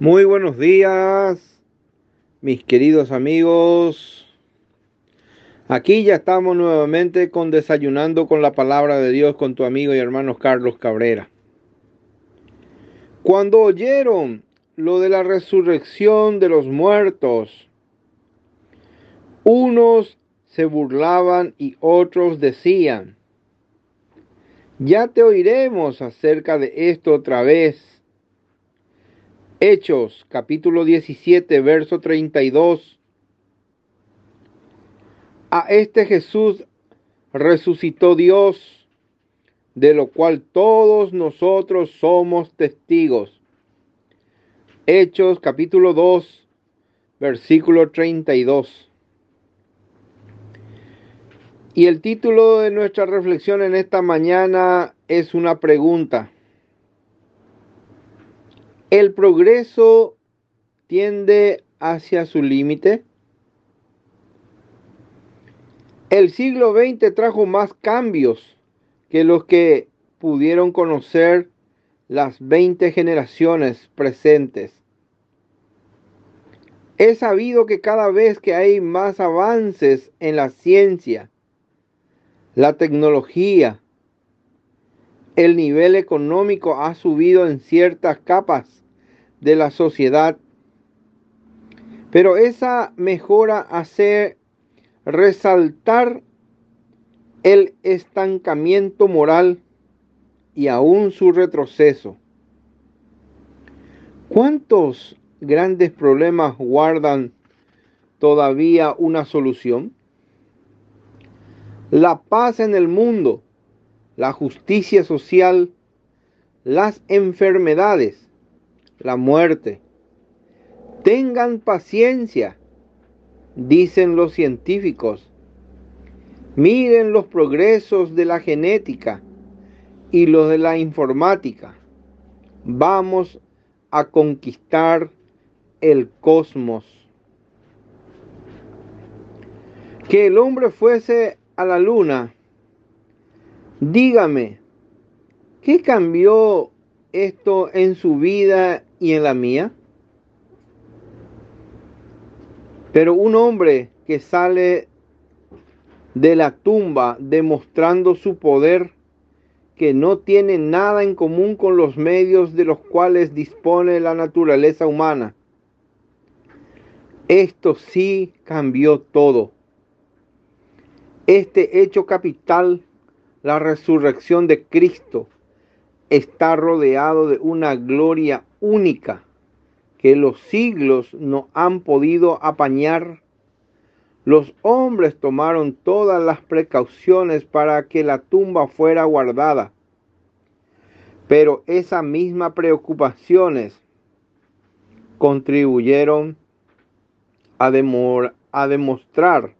Muy buenos días, mis queridos amigos. Aquí ya estamos nuevamente con Desayunando con la Palabra de Dios con tu amigo y hermano Carlos Cabrera. Cuando oyeron lo de la resurrección de los muertos, unos se burlaban y otros decían, ya te oiremos acerca de esto otra vez. Hechos capítulo 17, verso 32. A este Jesús resucitó Dios, de lo cual todos nosotros somos testigos. Hechos capítulo 2, versículo 32. Y el título de nuestra reflexión en esta mañana es una pregunta. ¿El progreso tiende hacia su límite? El siglo XX trajo más cambios que los que pudieron conocer las 20 generaciones presentes. He sabido que cada vez que hay más avances en la ciencia, la tecnología, el nivel económico ha subido en ciertas capas de la sociedad. Pero esa mejora hace resaltar el estancamiento moral y aún su retroceso. ¿Cuántos grandes problemas guardan todavía una solución? La paz en el mundo, la justicia social, las enfermedades, la muerte. Tengan paciencia, dicen los científicos. Miren los progresos de la genética y los de la informática. Vamos a conquistar el cosmos. Que el hombre fuese a la luna. Dígame, ¿qué cambió esto en su vida y en la mía. Pero un hombre que sale de la tumba demostrando su poder, que no tiene nada en común con los medios de los cuales dispone la naturaleza humana. Esto sí cambió todo. Este hecho capital, la resurrección de Cristo, está rodeado de una gloria única que los siglos no han podido apañar. Los hombres tomaron todas las precauciones para que la tumba fuera guardada, pero esas mismas preocupaciones contribuyeron a, a demostrar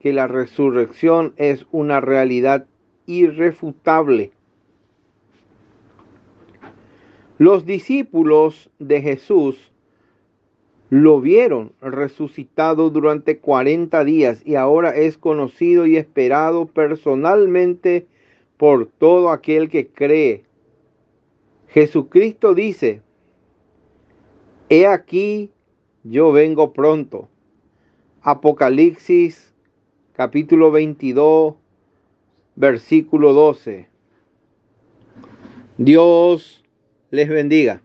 que la resurrección es una realidad irrefutable los discípulos de Jesús lo vieron resucitado durante 40 días y ahora es conocido y esperado personalmente por todo aquel que cree. Jesucristo dice, He aquí, yo vengo pronto. Apocalipsis capítulo 22, versículo 12. Dios les bendiga.